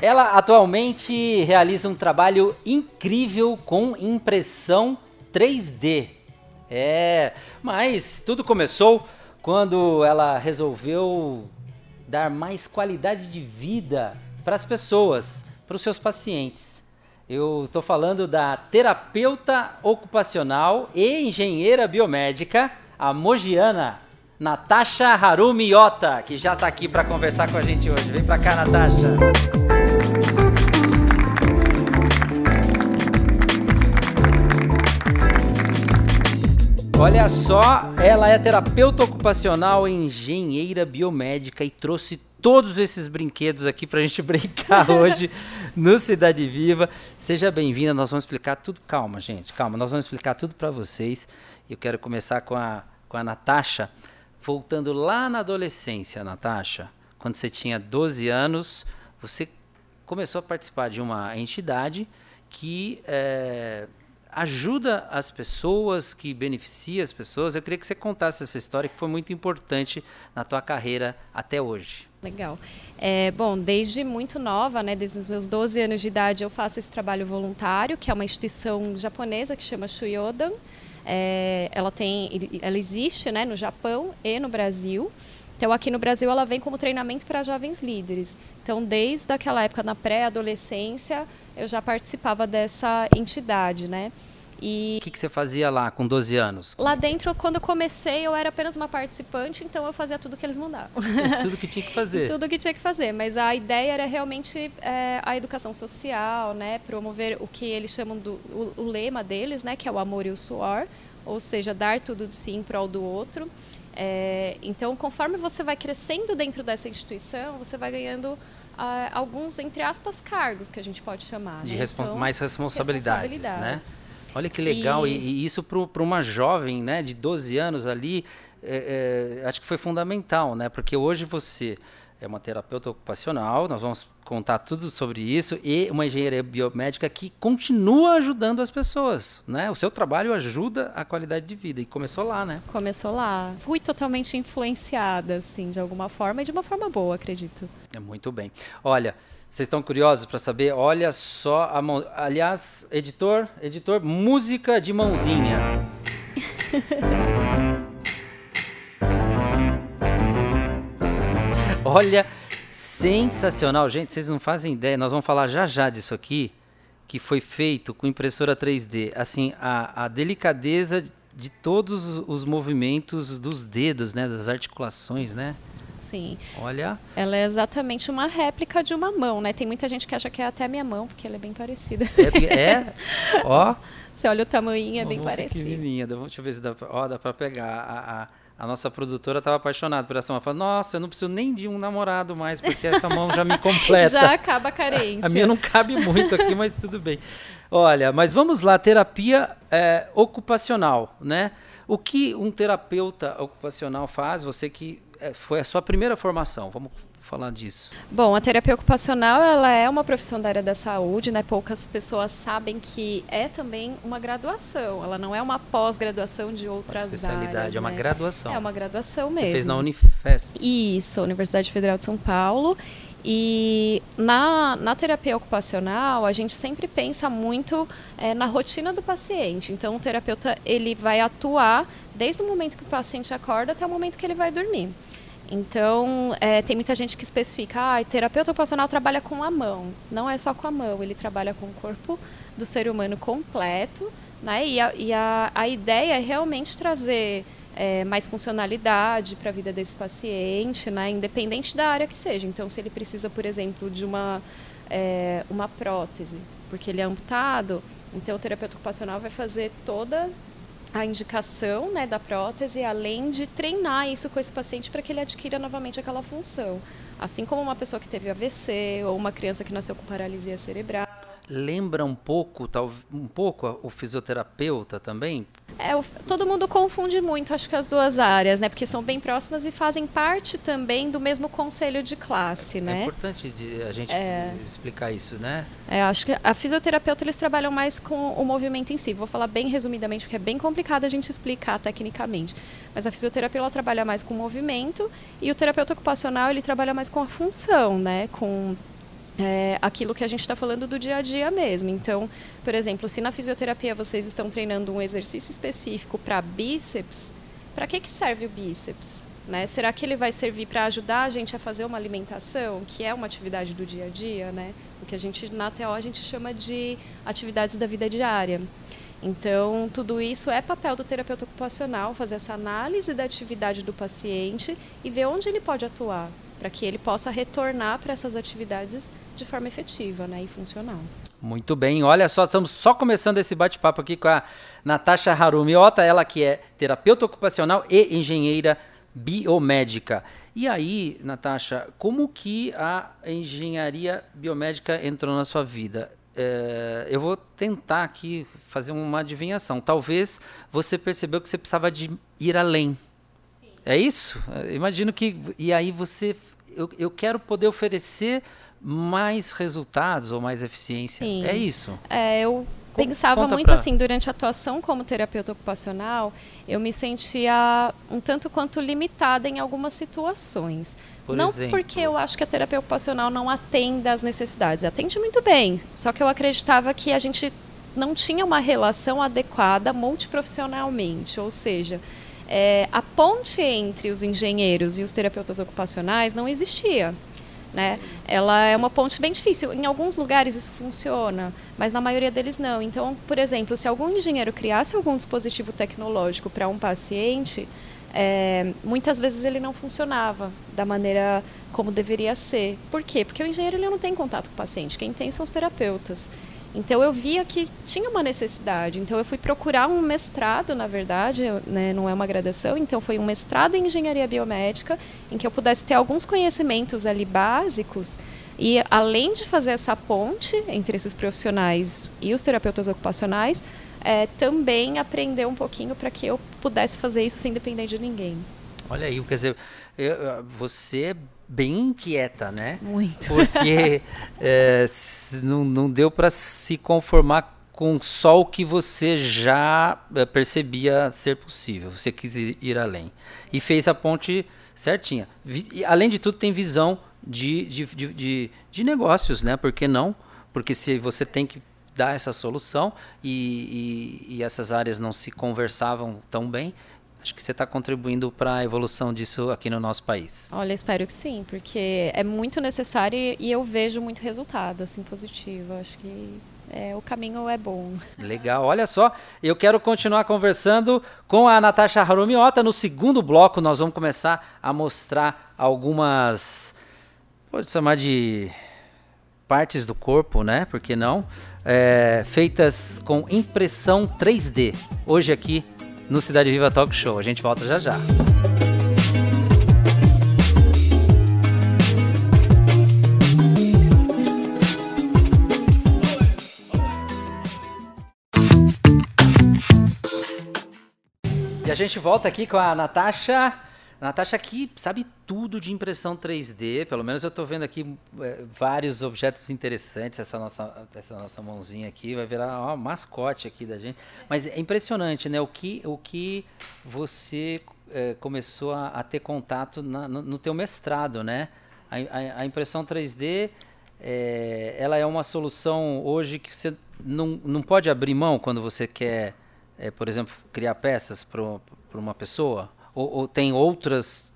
Ela atualmente realiza um trabalho incrível com impressão 3D. É, mas tudo começou quando ela resolveu dar mais qualidade de vida para as pessoas, para os seus pacientes. Eu estou falando da terapeuta ocupacional e engenheira biomédica, a mogiana Natasha Harumi Yota, que já está aqui para conversar com a gente hoje. Vem para cá, Natasha. Olha só, ela é terapeuta ocupacional engenheira biomédica e trouxe todos esses brinquedos aqui para a gente brincar hoje no Cidade Viva. Seja bem-vinda, nós vamos explicar tudo. Calma, gente, calma, nós vamos explicar tudo para vocês. Eu quero começar com a, com a Natasha, voltando lá na adolescência, Natasha, quando você tinha 12 anos, você começou a participar de uma entidade que é, ajuda as pessoas, que beneficia as pessoas. Eu queria que você contasse essa história que foi muito importante na tua carreira até hoje. Legal. É, bom, desde muito nova, né, desde os meus 12 anos de idade, eu faço esse trabalho voluntário, que é uma instituição japonesa que chama Shuyodan. É, ela, tem, ela existe né, no Japão e no Brasil. Então, aqui no Brasil, ela vem como treinamento para jovens líderes. Então, desde aquela época, na pré-adolescência, eu já participava dessa entidade, né? E o que, que, você fazia lá com 12 anos? Lá dentro, quando eu comecei, eu era apenas uma participante, então eu fazia tudo que eles mandavam. tudo que tinha que fazer. tudo que tinha que fazer. Mas a ideia era realmente é, a educação social, né? Promover o que eles chamam do o, o, lema deles, né? Que é o amor e o suor, ou seja, dar tudo de si em prol do outro. É, então, conforme você vai crescendo dentro dessa instituição, você vai ganhando uh, alguns, entre aspas, cargos que a gente pode chamar. De né? então, mais responsabilidades, responsabilidades, né? Olha que legal, e, e isso para uma jovem né, de 12 anos ali, é, é, acho que foi fundamental, né? Porque hoje você é uma terapeuta ocupacional, nós vamos contar tudo sobre isso, e uma engenharia biomédica que continua ajudando as pessoas, né? O seu trabalho ajuda a qualidade de vida, e começou lá, né? Começou lá. Fui totalmente influenciada, assim, de alguma forma, e de uma forma boa, acredito. É muito bem. Olha, vocês estão curiosos para saber? Olha só a mão. Aliás, editor, editor, música de mãozinha. Olha, sensacional, gente. Vocês não fazem ideia. Nós vamos falar já já disso aqui, que foi feito com impressora 3D. Assim, a, a delicadeza de todos os movimentos dos dedos, né, das articulações, né? Sim. Olha. Ela é exatamente uma réplica de uma mão, né? Tem muita gente que acha que é até a minha mão, porque ela é bem parecida. É, é? ó. Você olha o tamanho, é bem parecido. Pequenininha. Deixa eu ver se dá pra, ó, dá pra pegar. A, a, a nossa produtora estava apaixonada por essa mão. Ela falou, nossa, eu não preciso nem de um namorado mais, porque essa mão já me completa. já acaba a carência. A, minha não cabe muito aqui, mas tudo bem. Olha, mas vamos lá, terapia é, ocupacional, né? O que um terapeuta ocupacional faz, você que é, foi a sua primeira formação. Vamos falar disso. Bom, a terapia ocupacional ela é uma profissão da área da saúde, né? Poucas pessoas sabem que é também uma graduação. Ela não é uma pós-graduação de outras uma especialidade, áreas. É uma né? graduação. É uma graduação mesmo. Você fez na Unifesp. Isso, Universidade Federal de São Paulo. E na, na terapia ocupacional, a gente sempre pensa muito é, na rotina do paciente. Então, o terapeuta ele vai atuar desde o momento que o paciente acorda até o momento que ele vai dormir. Então, é, tem muita gente que especifica, ah, terapeuta ocupacional trabalha com a mão. Não é só com a mão, ele trabalha com o corpo do ser humano completo, né? E a, e a, a ideia é realmente trazer é, mais funcionalidade para a vida desse paciente, né? Independente da área que seja. Então, se ele precisa, por exemplo, de uma, é, uma prótese, porque ele é amputado, então o terapeuta ocupacional vai fazer toda a indicação né, da prótese, além de treinar isso com esse paciente para que ele adquira novamente aquela função. Assim como uma pessoa que teve AVC ou uma criança que nasceu com paralisia cerebral lembra um pouco, tal, um pouco o fisioterapeuta também? É, o, todo mundo confunde muito, acho que as duas áreas, né? Porque são bem próximas e fazem parte também do mesmo conselho de classe, é, né? É importante de, a gente é, explicar isso, né? É, acho que a fisioterapeuta eles trabalham mais com o movimento em si. Vou falar bem resumidamente, porque é bem complicado a gente explicar tecnicamente. Mas a fisioterapia ela trabalha mais com o movimento e o terapeuta ocupacional ele trabalha mais com a função, né? Com é, aquilo que a gente está falando do dia a dia mesmo. Então, por exemplo, se na fisioterapia vocês estão treinando um exercício específico para bíceps, para que, que serve o bíceps? Né? Será que ele vai servir para ajudar a gente a fazer uma alimentação, que é uma atividade do dia a dia, né? O que a gente na TO a gente chama de atividades da vida diária. Então, tudo isso é papel do terapeuta ocupacional, fazer essa análise da atividade do paciente e ver onde ele pode atuar, para que ele possa retornar para essas atividades de forma efetiva né, e funcional. Muito bem, olha só, estamos só começando esse bate-papo aqui com a Natasha Harumiota, ela que é terapeuta ocupacional e engenheira biomédica. E aí, Natasha, como que a engenharia biomédica entrou na sua vida? É, eu vou tentar aqui fazer uma adivinhação. Talvez você percebeu que você precisava de ir além. Sim. É isso? imagino que. E aí você. Eu, eu quero poder oferecer mais resultados ou mais eficiência. Sim. É isso? É, eu pensava Conta muito pra... assim, durante a atuação como terapeuta ocupacional, eu me sentia um tanto quanto limitada em algumas situações. Por não exemplo. porque eu acho que a terapia ocupacional não atenda às necessidades, atende muito bem, só que eu acreditava que a gente não tinha uma relação adequada multiprofissionalmente, ou seja, é, a ponte entre os engenheiros e os terapeutas ocupacionais não existia. Né? Ela é uma ponte bem difícil. Em alguns lugares isso funciona, mas na maioria deles não. Então, por exemplo, se algum engenheiro criasse algum dispositivo tecnológico para um paciente, é, muitas vezes ele não funcionava da maneira como deveria ser. Por quê? Porque o engenheiro ele não tem contato com o paciente. Quem tem são os terapeutas. Então eu via que tinha uma necessidade. Então eu fui procurar um mestrado, na verdade, né, não é uma graduação, então foi um mestrado em engenharia biomédica, em que eu pudesse ter alguns conhecimentos ali básicos. E além de fazer essa ponte entre esses profissionais e os terapeutas ocupacionais, é, também aprender um pouquinho para que eu pudesse fazer isso sem depender de ninguém. Olha aí, quer dizer, eu, você bem inquieta, né? Muito. Porque é, não, não deu para se conformar com só o que você já é, percebia ser possível. Você quis ir além. E fez a ponte certinha. Vi, além de tudo, tem visão de, de, de, de, de negócios, né? Por que não? Porque se você tem que dar essa solução e, e, e essas áreas não se conversavam tão bem, Acho que você está contribuindo para a evolução disso aqui no nosso país. Olha, espero que sim, porque é muito necessário e eu vejo muito resultado assim positivo. Acho que é, o caminho é bom. Legal, olha só, eu quero continuar conversando com a Natasha Harumiota. No segundo bloco, nós vamos começar a mostrar algumas, pode chamar de partes do corpo, né? Por que não? É, feitas com impressão 3D. Hoje aqui no Cidade Viva Talk Show. A gente volta já já. E a gente volta aqui com a Natasha Natasha aqui sabe tudo de impressão 3D, pelo menos eu estou vendo aqui é, vários objetos interessantes, essa nossa, essa nossa mãozinha aqui vai virar uma mascote aqui da gente. Mas é impressionante, né? O que, o que você é, começou a, a, ter contato na, no, no teu mestrado, né? A, a, a impressão 3D, é, ela é uma solução hoje que você não, não pode abrir mão quando você quer, é, por exemplo, criar peças para uma pessoa? Ou, ou tem outras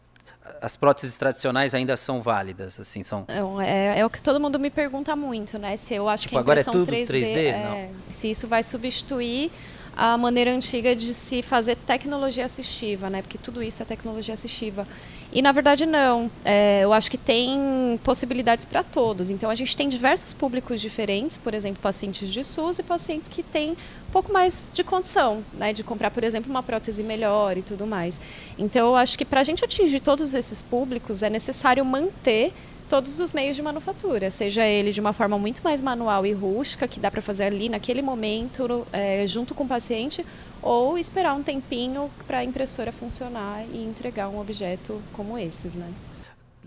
as próteses tradicionais ainda são válidas, assim, são... É, é, o que todo mundo me pergunta muito, né? Se eu acho tipo, que a impressão agora é tudo 3D, 3D é, se isso vai substituir a maneira antiga de se fazer tecnologia assistiva, né? Porque tudo isso é tecnologia assistiva. E na verdade não. É, eu acho que tem possibilidades para todos. Então a gente tem diversos públicos diferentes, por exemplo, pacientes de SUS e pacientes que têm um pouco mais de condição, né, de comprar, por exemplo, uma prótese melhor e tudo mais. Então eu acho que para a gente atingir todos esses públicos é necessário manter todos os meios de manufatura, seja ele de uma forma muito mais manual e rústica, que dá para fazer ali naquele momento, é, junto com o paciente, ou esperar um tempinho para a impressora funcionar e entregar um objeto como esses, né?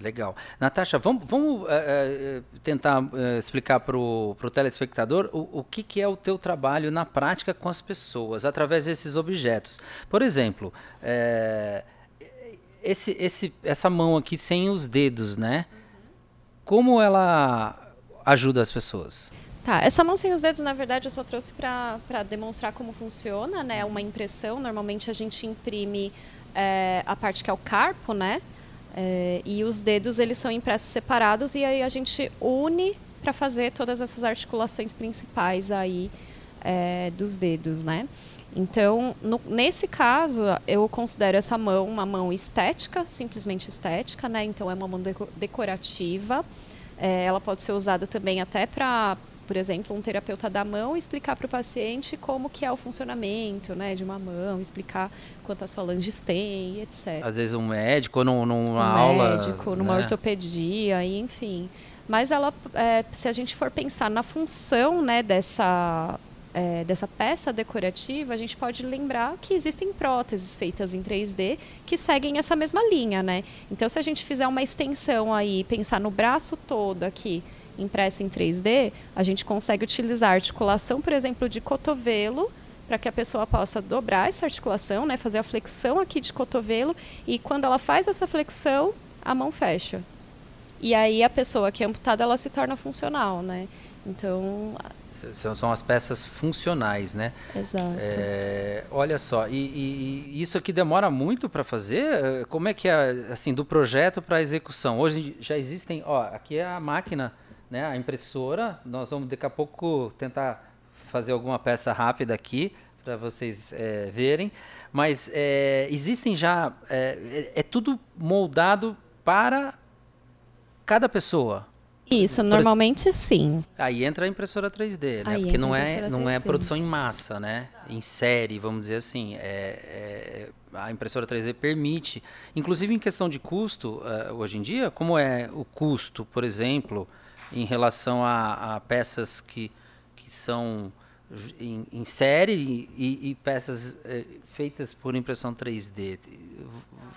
Legal. Natasha, vamos, vamos uh, uh, tentar uh, explicar para o telespectador o, o que, que, é o teu trabalho na prática com as pessoas, através desses objetos. Por exemplo, esse, esse, essa mão aqui sem os dedos, né? Como ela ajuda as pessoas? Tá, essa mão sem os dedos, na verdade, eu só trouxe para demonstrar como funciona, né? Uma impressão, normalmente a gente imprime é, a parte que é o carpo, né? É, e os dedos, eles são impressos separados e aí a gente une para fazer todas essas articulações principais aí é, dos dedos, né? Então, no, nesse caso, eu considero essa mão uma mão estética, simplesmente estética, né? Então, é uma mão decorativa. É, ela pode ser usada também até para por exemplo, um terapeuta da mão explicar para o paciente como que é o funcionamento né, de uma mão, explicar quantas falanges tem, etc. Às vezes um médico, numa um aula... médico, numa né? ortopedia, enfim. Mas ela, é, se a gente for pensar na função né, dessa, é, dessa peça decorativa, a gente pode lembrar que existem próteses feitas em 3D que seguem essa mesma linha, né? Então, se a gente fizer uma extensão aí, pensar no braço todo aqui, impressa em 3D, a gente consegue utilizar articulação, por exemplo, de cotovelo, para que a pessoa possa dobrar essa articulação, né, fazer a flexão aqui de cotovelo, e quando ela faz essa flexão, a mão fecha. E aí a pessoa que é amputada, ela se torna funcional, né? Então... São, são as peças funcionais, né? Exato. É, olha só, e, e, e, isso aqui demora muito para fazer? Como é que é, assim, do projeto para a execução? Hoje já existem, ó, aqui é a máquina né, a impressora. Nós vamos daqui a pouco tentar fazer alguma peça rápida aqui para vocês é, verem. Mas é, existem já. É, é, tudo moldado para cada pessoa. Isso, normalmente sim. Aí entra a impressora 3D, né? Aí Porque não é, não é produção em massa, né? Em série, vamos dizer assim. É, é, a impressora 3D permite, inclusive em questão de custo, uh, hoje em dia, como é o custo, por exemplo, em relação a, a peças que, que são em, em série e, e peças é, feitas por impressão 3D.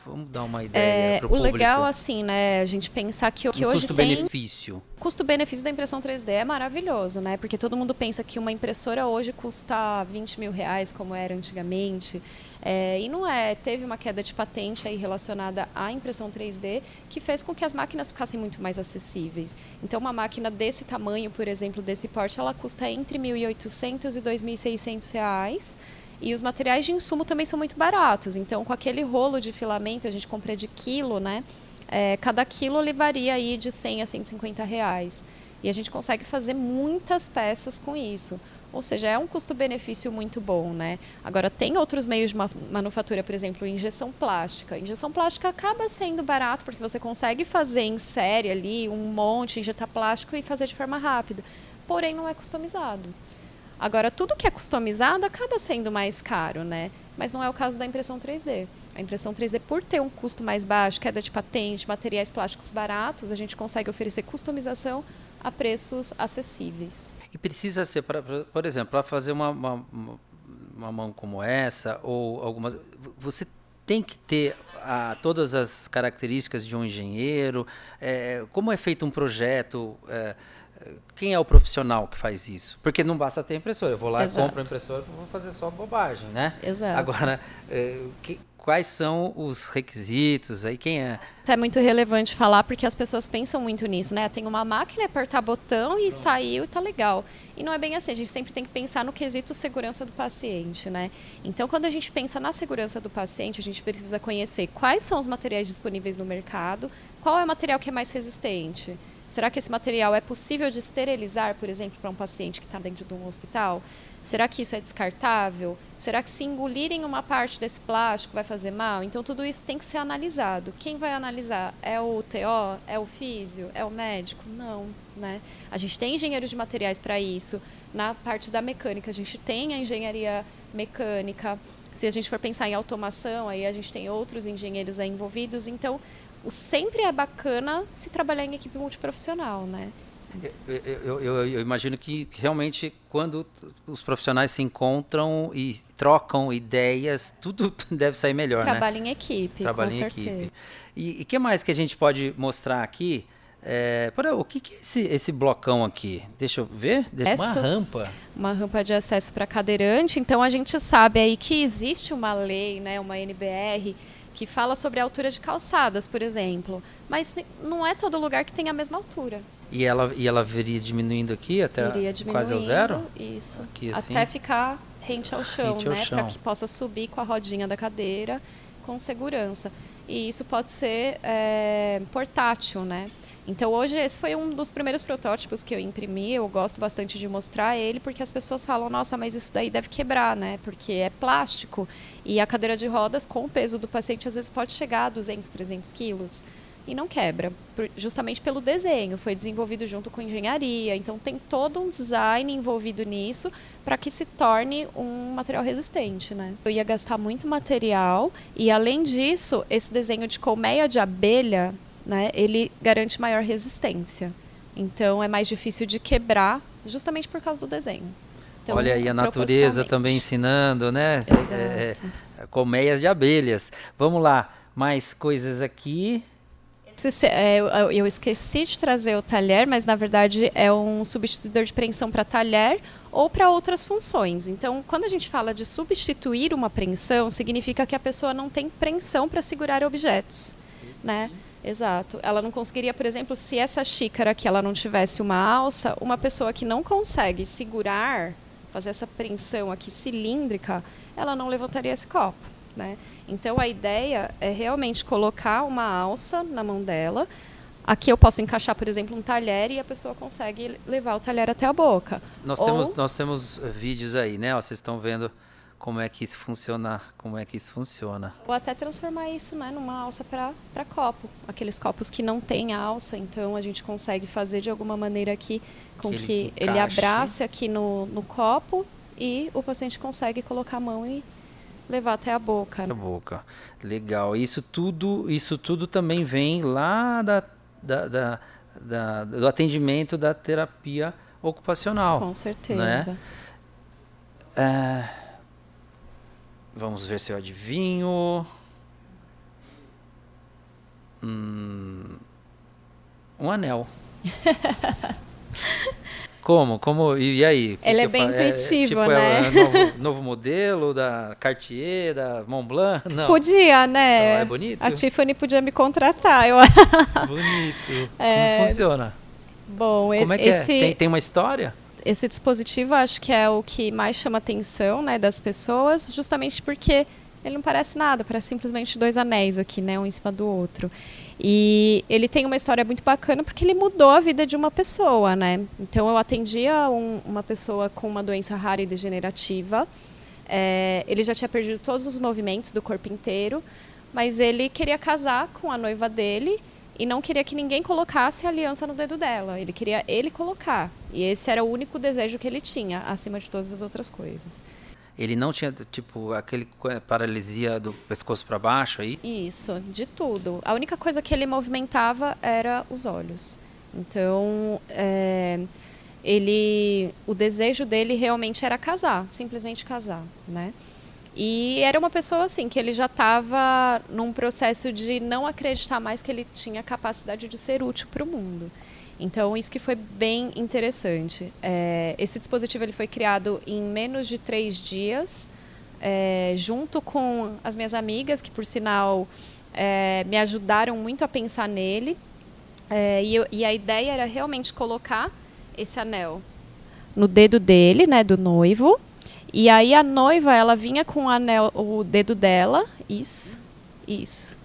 Vamos dar uma ideia é, para o público. O legal, assim, né, a gente pensar que, que um hoje custo-benefício. Custo-benefício da impressão 3D é maravilhoso, né? Porque todo mundo pensa que uma impressora hoje custa 20 mil reais, como era antigamente. É, e não é, teve uma queda de patente aí relacionada à impressão 3D que fez com que as máquinas ficassem muito mais acessíveis. Então, uma máquina desse tamanho, por exemplo, desse porte, ela custa entre R$ 1.800 e R$ 2.600 e os materiais de insumo também são muito baratos. Então, com aquele rolo de filamento, a gente compra de quilo, né? É, cada quilo levaria aí de 100 a 150 reais. E a gente consegue fazer muitas peças com isso. Ou seja, é um custo-benefício muito bom, né? Agora, tem outros meios de manufatura, por exemplo, injeção plástica. Injeção plástica acaba sendo barato, porque você consegue fazer em série ali um monte, injetar plástico e fazer de forma rápida. Porém, não é customizado. Agora, tudo que é customizado acaba sendo mais caro, né? Mas não é o caso da impressão 3D. A impressão 3D, por ter um custo mais baixo, queda de patente, materiais plásticos baratos, a gente consegue oferecer customização a preços acessíveis. E precisa ser, pra, pra por exemplo, para fazer uma, uma, uma, mão como essa, ou algumas. Você tem que ter a, todas as características de um engenheiro. É, como é feito um projeto? É, quem é o profissional que faz isso? Porque não basta ter impressora. Eu vou lá, Exato. compro a impressora, vou fazer só bobagem, né? Exato. Agora, é, que, quais são os requisitos, aí quem é? Isso é muito relevante falar porque as pessoas pensam muito nisso, né? Tem uma máquina, apertar botão e saiu e tá legal. E não é bem assim, a gente sempre tem que pensar no quesito segurança do paciente, né? Então, quando a gente pensa na segurança do paciente, a gente precisa conhecer quais são os materiais disponíveis no mercado, qual é o material que é mais resistente. Será que esse material é possível de esterilizar, por exemplo, para um paciente que está dentro de um hospital? Será que isso é descartável? Será que se engolirem uma parte desse plástico vai fazer mal? Então tudo isso tem que ser analisado. Quem vai analisar? É o TO? É o físio? É o médico? Não, né? A gente tem engenheiros de materiais para isso. Na parte da mecânica, a gente tem a engenharia mecânica. Se a gente for pensar em automação, aí a gente tem outros engenheiros envolvidos. Então, sempre é bacana se trabalhar em equipe multiprofissional, né? Eu, eu, eu, imagino que realmente quando os profissionais se encontram e trocam ideias, tudo deve sair melhor, Trabalho né? em equipe, Trabalho com em certeza. equipe. E o que mais que a gente pode mostrar aqui? É, o que, que é esse, esse blocão aqui? Deixa eu ver. Uma rampa. Uma rampa de acesso para cadeirante. Então a gente sabe aí que existe uma lei, né, uma NBR, que fala sobre a altura de calçadas, por exemplo. Mas não é todo lugar que tem a mesma altura. E ela, e ela viria diminuindo aqui até quase ao zero? Isso. Aqui, assim. Até ficar rente ao chão, rente né? Para que possa subir com a rodinha da cadeira com segurança. E isso pode ser é, portátil, né? Então hoje esse foi um dos primeiros protótipos que eu imprimi. Eu gosto bastante de mostrar ele porque as pessoas falam: "Nossa, mas isso daí deve quebrar, né? Porque é plástico e a cadeira de rodas com o peso do paciente às vezes pode chegar a 200, 300 quilos e não quebra, justamente pelo desenho. Foi desenvolvido junto com engenharia, então tem todo um design envolvido nisso para que se torne um material resistente, né? Eu ia gastar muito material e além disso, esse desenho de colmeia de abelha né, ele garante maior resistência. Então é mais difícil de quebrar, justamente por causa do desenho. Então, Olha aí a natureza também ensinando, né? É, é, colmeias de abelhas. Vamos lá, mais coisas aqui. Esse, é, eu esqueci de trazer o talher, mas na verdade é um substituidor de preensão para talher ou para outras funções. Então, quando a gente fala de substituir uma preensão, significa que a pessoa não tem preensão para segurar objetos, né? Exato. Ela não conseguiria, por exemplo, se essa xícara aqui ela não tivesse uma alça, uma pessoa que não consegue segurar, fazer essa preensão aqui cilíndrica, ela não levantaria esse copo, né? Então a ideia é realmente colocar uma alça na mão dela. Aqui eu posso encaixar, por exemplo, um talher e a pessoa consegue levar o talher até a boca. Nós Ou... temos nós temos vídeos aí, né? Ó, vocês estão vendo como é que isso funciona, como é que isso funciona. Ou até transformar isso, né, numa alça para copo, aqueles copos que não têm alça, então a gente consegue fazer de alguma maneira aqui com que, que ele, ele abrace aqui no, no copo e o paciente consegue colocar a mão e levar até a boca. Né? A boca, legal. Isso tudo, isso tudo também vem lá da, da, da, da do atendimento da terapia ocupacional. Com certeza. Né? É Vamos ver se eu adivinho. Hum, um anel. Como? Como? E, aí? Ele é bem intuitivo, é, tipo, né? É novo, novo, modelo da Cartier, da Montblanc? Não. Podia, né? Não, é bonito? A Tiffany podia me contratar. Eu... bonito. É... Como funciona? Bom, Como é que é? esse... é? Tem, tem uma história? Esse dispositivo acho que é o que mais chama atenção né, das pessoas, justamente porque ele não parece nada, parece simplesmente dois anéis aqui, né, um em cima do outro. E ele tem uma história muito bacana porque ele mudou a vida de uma pessoa, né? Então eu atendia um, uma pessoa com uma doença rara e degenerativa. É, ele já tinha perdido todos os movimentos do corpo inteiro, mas ele queria casar com a noiva dele e não queria que ninguém colocasse a aliança no dedo dela. Ele queria ele colocar. E esse era o único desejo que ele tinha, acima de todas as outras coisas. Ele não tinha, tipo, aquele paralisia do pescoço para baixo aí? Isso, de tudo. A única coisa que ele movimentava era os olhos. Então, é, ele, o desejo dele realmente era casar, simplesmente casar, né? E era uma pessoa assim que ele já estava num processo de não acreditar mais que ele tinha capacidade de ser útil para o mundo. Então isso que foi bem interessante. É, esse dispositivo ele foi criado em menos de três dias, é, junto com as minhas amigas que por sinal é, me ajudaram muito a pensar nele. É, e, eu, e a ideia era realmente colocar esse anel no dedo dele, né, do noivo, e aí a noiva, ela vinha com o anel, o dedo dela, isso, isso.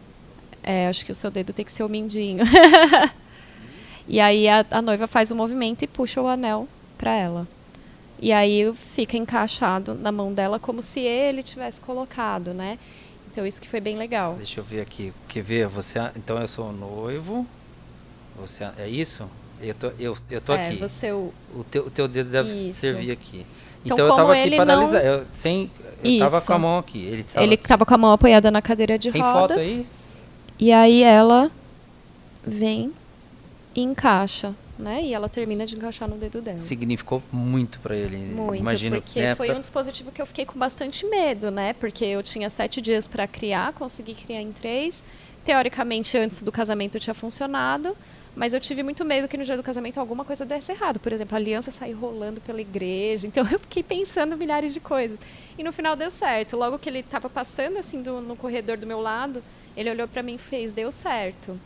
É, acho que o seu dedo tem que ser o mindinho. e aí a, a, noiva faz o movimento e puxa o anel para ela. E aí fica encaixado na mão dela como se ele tivesse colocado, né? Então isso que foi bem legal. Deixa eu ver aqui. Quer ver? Você, então eu sou noivo. Você é isso? Eu tô, eu, eu tô é, aqui. Você o, o teu, o teu dedo deve isso. servir aqui. Então, então eu estava aqui paralisado. Não... Eu, sem, eu tava com a mão aqui. Ele estava ele tava com a mão apoiada na cadeira de Tem rodas. Foto aí? E aí ela vem e encaixa. Né? E ela termina de encaixar no dedo dela. Significou muito para ele. Muito, Imagino, porque né, foi um dispositivo que eu fiquei com bastante medo, né? Porque eu tinha sete dias para criar, consegui criar em três. Teoricamente, antes do casamento tinha funcionado. Mas eu tive muito medo que no dia do casamento alguma coisa desse errado. Por exemplo, a aliança sair rolando pela igreja. Então eu fiquei pensando milhares de coisas. E no final deu certo. Logo que ele estava passando assim do, no corredor do meu lado, ele olhou para mim e fez: deu certo.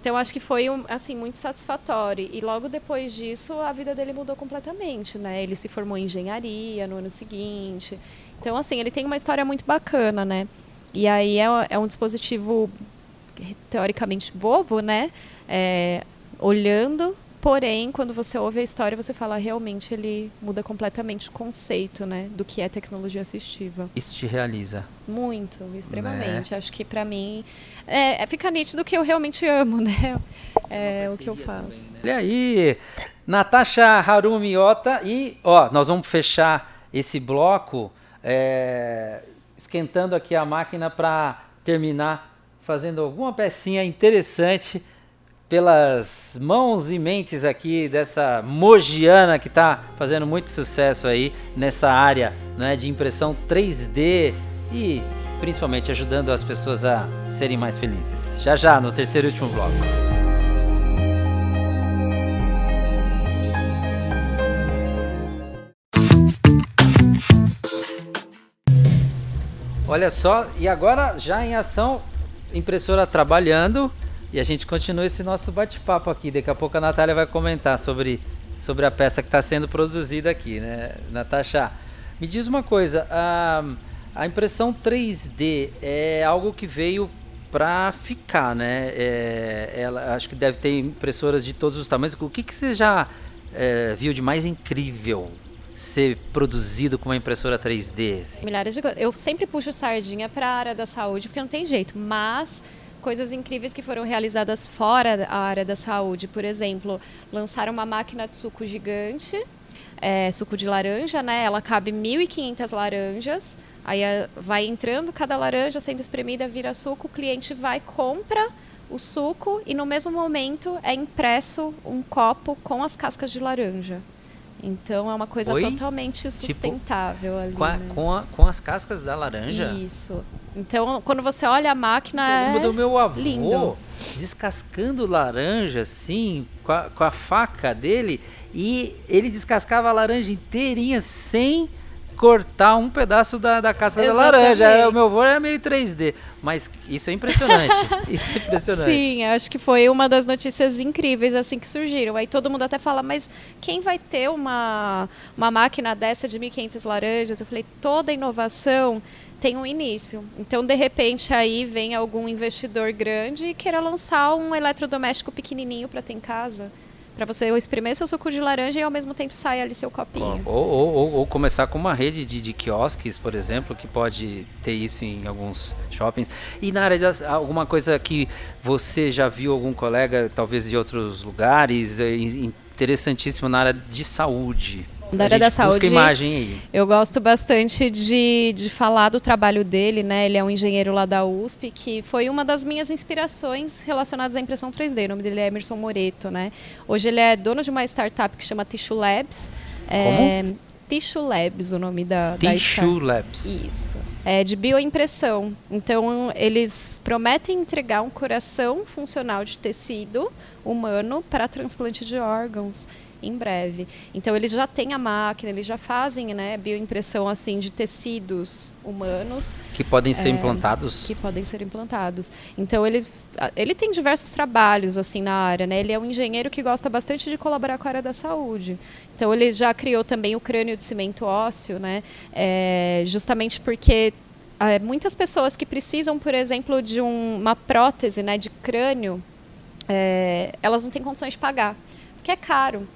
Então acho que foi assim muito satisfatório e logo depois disso a vida dele mudou completamente, né? Ele se formou em engenharia no ano seguinte. Então assim ele tem uma história muito bacana, né? E aí é, é um dispositivo teoricamente bobo, né? É, olhando Porém, quando você ouve a história, você fala realmente ele muda completamente o conceito, né, do que é tecnologia assistiva. Isso te realiza? Muito, extremamente. Né? Acho que para mim é, é, fica nítido que eu realmente amo, né? É o que eu faço. Também, né? E aí, Natasha Harumi Ota e ó, nós vamos fechar esse bloco é, esquentando aqui a máquina para terminar fazendo alguma pecinha interessante pelas mãos e mentes aqui dessa mogiana que está fazendo muito sucesso aí nessa área né, de impressão 3D e principalmente ajudando as pessoas a serem mais felizes. Já já, no terceiro e último bloco. Olha só, e agora já em ação, impressora trabalhando e a gente continua esse nosso bate-papo aqui. Daqui a pouco a Natália vai comentar sobre, sobre a peça que está sendo produzida aqui, né? Natasha, me diz uma coisa, a, a impressão 3D é algo que veio para ficar, né? É, ela, acho que deve ter impressoras de todos os tamanhos. O que, que você já é, viu de mais incrível ser produzido com uma impressora 3D? Assim? Milhares de coisas. Eu sempre puxo sardinha para a área da saúde porque não tem jeito, mas coisas incríveis que foram realizadas fora da área da saúde. Por exemplo, lançaram uma máquina de suco gigante, é, suco de laranja, né? Ela cabe 1.500 laranjas. Aí é, vai entrando cada laranja sendo espremida, vira suco, o cliente vai, compra o suco e no mesmo momento é impresso um copo com as cascas de laranja. Então é uma coisa Oi? totalmente tipo, sustentável tipo, ali. Com, a, né? com, a, com, as cascas da laranja? Isso. Então, quando você olha a máquina. Eu é do meu avô lindo. descascando laranja assim, com a, com a faca dele, e ele descascava a laranja inteirinha sem cortar um pedaço da, da casca Exatamente. da laranja. É, o meu avô é meio 3D. Mas isso é impressionante. isso é impressionante. Sim, acho que foi uma das notícias incríveis assim que surgiram. Aí todo mundo até fala, mas quem vai ter uma, uma máquina dessa de 1.500 laranjas? Eu falei, toda inovação tem um início. Então, de repente, aí vem algum investidor grande e queira lançar um eletrodoméstico pequenininho para ter em casa para você espremer seu suco de laranja e ao mesmo tempo sair ali seu copinho. Ou, ou, ou, ou começar com uma rede de, de, quiosques, por exemplo, que pode ter isso em alguns shoppings. E na área das, alguma coisa que você já viu algum colega, talvez de outros lugares, é interessantíssimo na área de saúde. Da área da saúde. imagem aí. Eu gosto bastante de, de falar do trabalho dele, né? Ele é um engenheiro lá da USP, que foi uma das minhas inspirações relacionadas à impressão 3D. O nome dele é Emerson Moreto, né? Hoje ele é dono de uma startup que chama Tissue Labs. É, Como? Tissue Labs, o nome da, Tissue da Labs. Isso. É de bioimpressão. Então, eles prometem entregar um coração funcional de tecido humano para transplante de órgãos em breve. Então eles já têm a máquina, eles já fazem, né, bioimpressão assim de tecidos humanos que podem ser é, implantados. Que podem ser implantados. Então ele ele tem diversos trabalhos assim na área, né? Ele é um engenheiro que gosta bastante de colaborar com a área da saúde. Então ele já criou também o crânio de cimento ósseo, né? É, justamente porque é, muitas pessoas que precisam, por exemplo, de um, uma prótese, né, de crânio, é, elas não têm condições de pagar, porque é caro.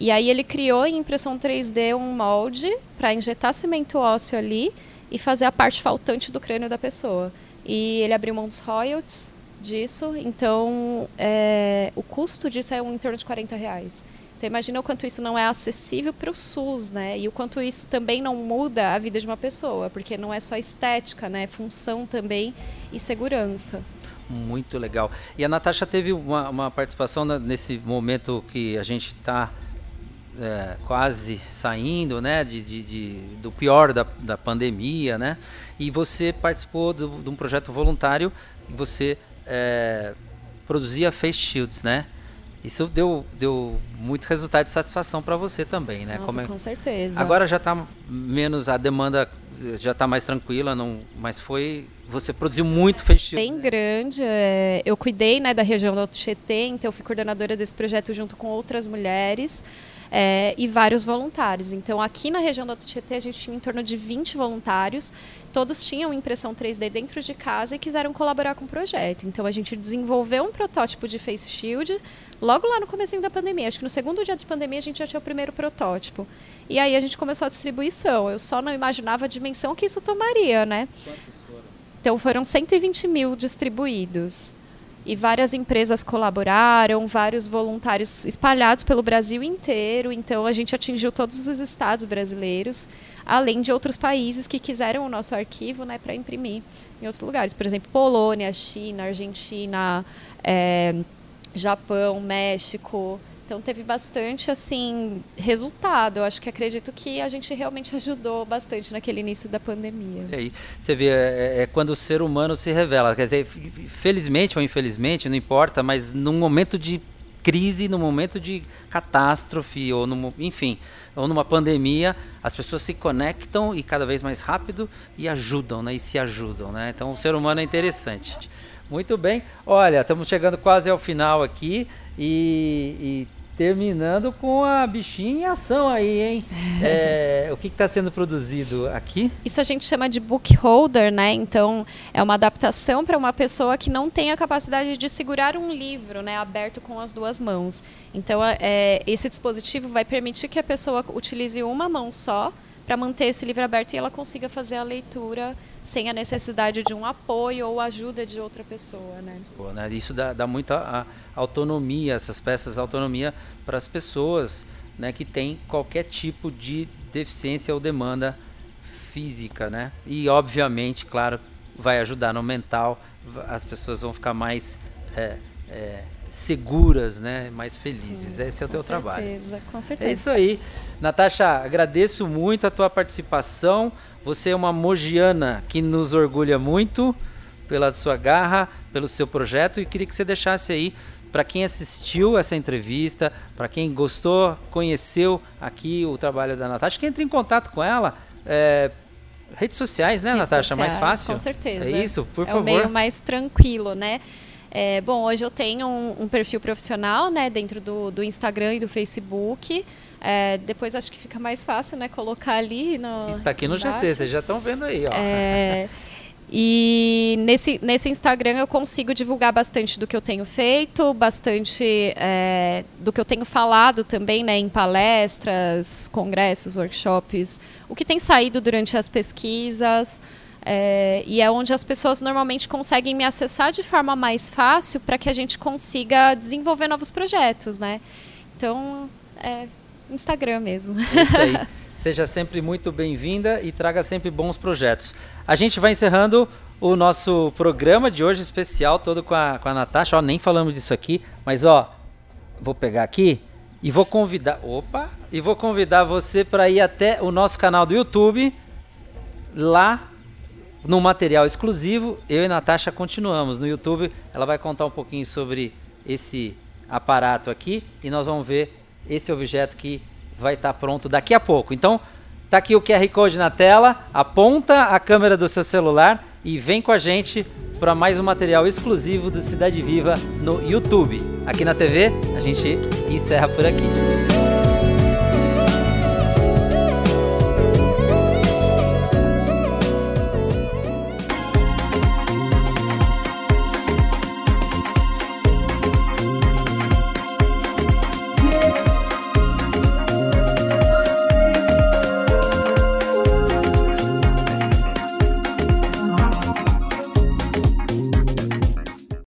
E aí ele criou em impressão 3D um molde para injetar cimento ósseo ali e fazer a parte faltante do crânio da pessoa. E ele abriu mão dos royalties disso, então é, o custo disso é um, em torno de 40 reais. Então imagina o quanto isso não é acessível para o SUS, né? E o quanto isso também não muda a vida de uma pessoa, porque não é só estética, né? É função também e segurança. Muito legal. E a Natasha teve uma, uma participação nesse momento que a gente está é, quase saindo né, de, de, de, do pior da, da pandemia, né? E você participou do, de um projeto voluntário e você é, produzia face shields, né? Isso deu, deu muito resultado de satisfação para você também, né? Nossa, é... com certeza. Agora já está menos a demanda já está mais tranquila, não, mas foi você produziu muito festival. Bem grande. É, eu cuidei né, da região do Alto Tietê, então eu fui coordenadora desse projeto junto com outras mulheres é, e vários voluntários. Então, aqui na região do Tietê, a gente tinha em torno de 20 voluntários. Todos tinham impressão 3D dentro de casa e quiseram colaborar com o projeto. Então, a gente desenvolveu um protótipo de face shield logo lá no começo da pandemia. Acho que no segundo dia de pandemia a gente já tinha o primeiro protótipo. E aí a gente começou a distribuição. Eu só não imaginava a dimensão que isso tomaria, né? Então foram 120 mil distribuídos e várias empresas colaboraram, vários voluntários espalhados pelo Brasil inteiro. Então a gente atingiu todos os estados brasileiros, além de outros países que quiseram o nosso arquivo, né, para imprimir em outros lugares. Por exemplo, Polônia, China, Argentina, é, Japão, México. Então teve bastante assim resultado. Eu acho que acredito que a gente realmente ajudou bastante naquele início da pandemia. E aí, você vê, é, é, quando o ser humano se revela. Quer dizer, felizmente ou infelizmente, não importa, mas num momento de crise, num momento de catástrofe, ou num, enfim, ou numa pandemia, as pessoas se conectam e cada vez mais rápido e ajudam, né? E se ajudam, né? Então o ser humano é interessante. Muito bem. Olha, estamos chegando quase ao final aqui e, e terminando com a bichinha em ação aí, hein? É, o que está sendo produzido aqui? Isso a gente chama de book holder, né? Então, é uma adaptação para uma pessoa que não tem a capacidade de segurar um livro, né, aberto com as duas mãos. Então, é, esse dispositivo vai permitir que a pessoa utilize uma mão só para manter esse livro aberto e ela consiga fazer a leitura sem a necessidade de um apoio ou ajuda de outra pessoa, né? né? Isso dá, dá muita autonomia, essas peças autonomia para as pessoas, né, que têm qualquer tipo de deficiência ou demanda física, né? E obviamente, claro, vai ajudar no mental, as pessoas vão ficar mais é, é, seguras, né? Mais felizes. Sim, Esse é o teu certeza, trabalho. Com certeza, com certeza. É isso aí. Natasha, agradeço muito a tua participação. Você é uma mogiana que nos orgulha muito pela sua garra, pelo seu projeto e queria que você deixasse aí para quem assistiu essa entrevista, para quem gostou, conheceu aqui o trabalho da Natasha, que entre em contato com ela. É, redes sociais, né, redes Natasha? Sociais, mais fácil? Com certeza. É isso, por é favor. É o meio mais tranquilo, né? É, bom, hoje eu tenho um, um, perfil profissional, né, dentro do, do Instagram e do Facebook. É, depois acho que fica mais fácil, né, colocar ali no. Está aqui no embaixo. GC, vocês já estão vendo aí, ó. É, e nesse, nesse Instagram eu consigo divulgar bastante do que eu tenho feito, bastante é, do que eu tenho falado também, né, em palestras, congressos, workshops, o que tem saído durante as pesquisas. É, e é onde as pessoas normalmente conseguem me acessar de forma mais fácil para que a gente consiga desenvolver novos projetos, né? Então, é, Instagram mesmo. É isso aí. Seja sempre muito bem-vinda e traga sempre bons projetos. A gente vai encerrando o nosso programa de hoje especial todo com a, com a Natasha. Ó, nem falamos disso aqui, mas ó, vou pegar aqui e vou convidar. Opa! E vou convidar você para ir até o nosso canal do YouTube. Lá no material exclusivo, eu e Natasha continuamos. No YouTube, ela vai contar um pouquinho sobre esse aparato aqui e nós vamos ver esse objeto que vai estar tá pronto daqui a pouco. Então, tá aqui o QR Code na tela, aponta a câmera do seu celular e vem com a gente para mais um material exclusivo do Cidade Viva no YouTube. Aqui na TV, a gente encerra por aqui.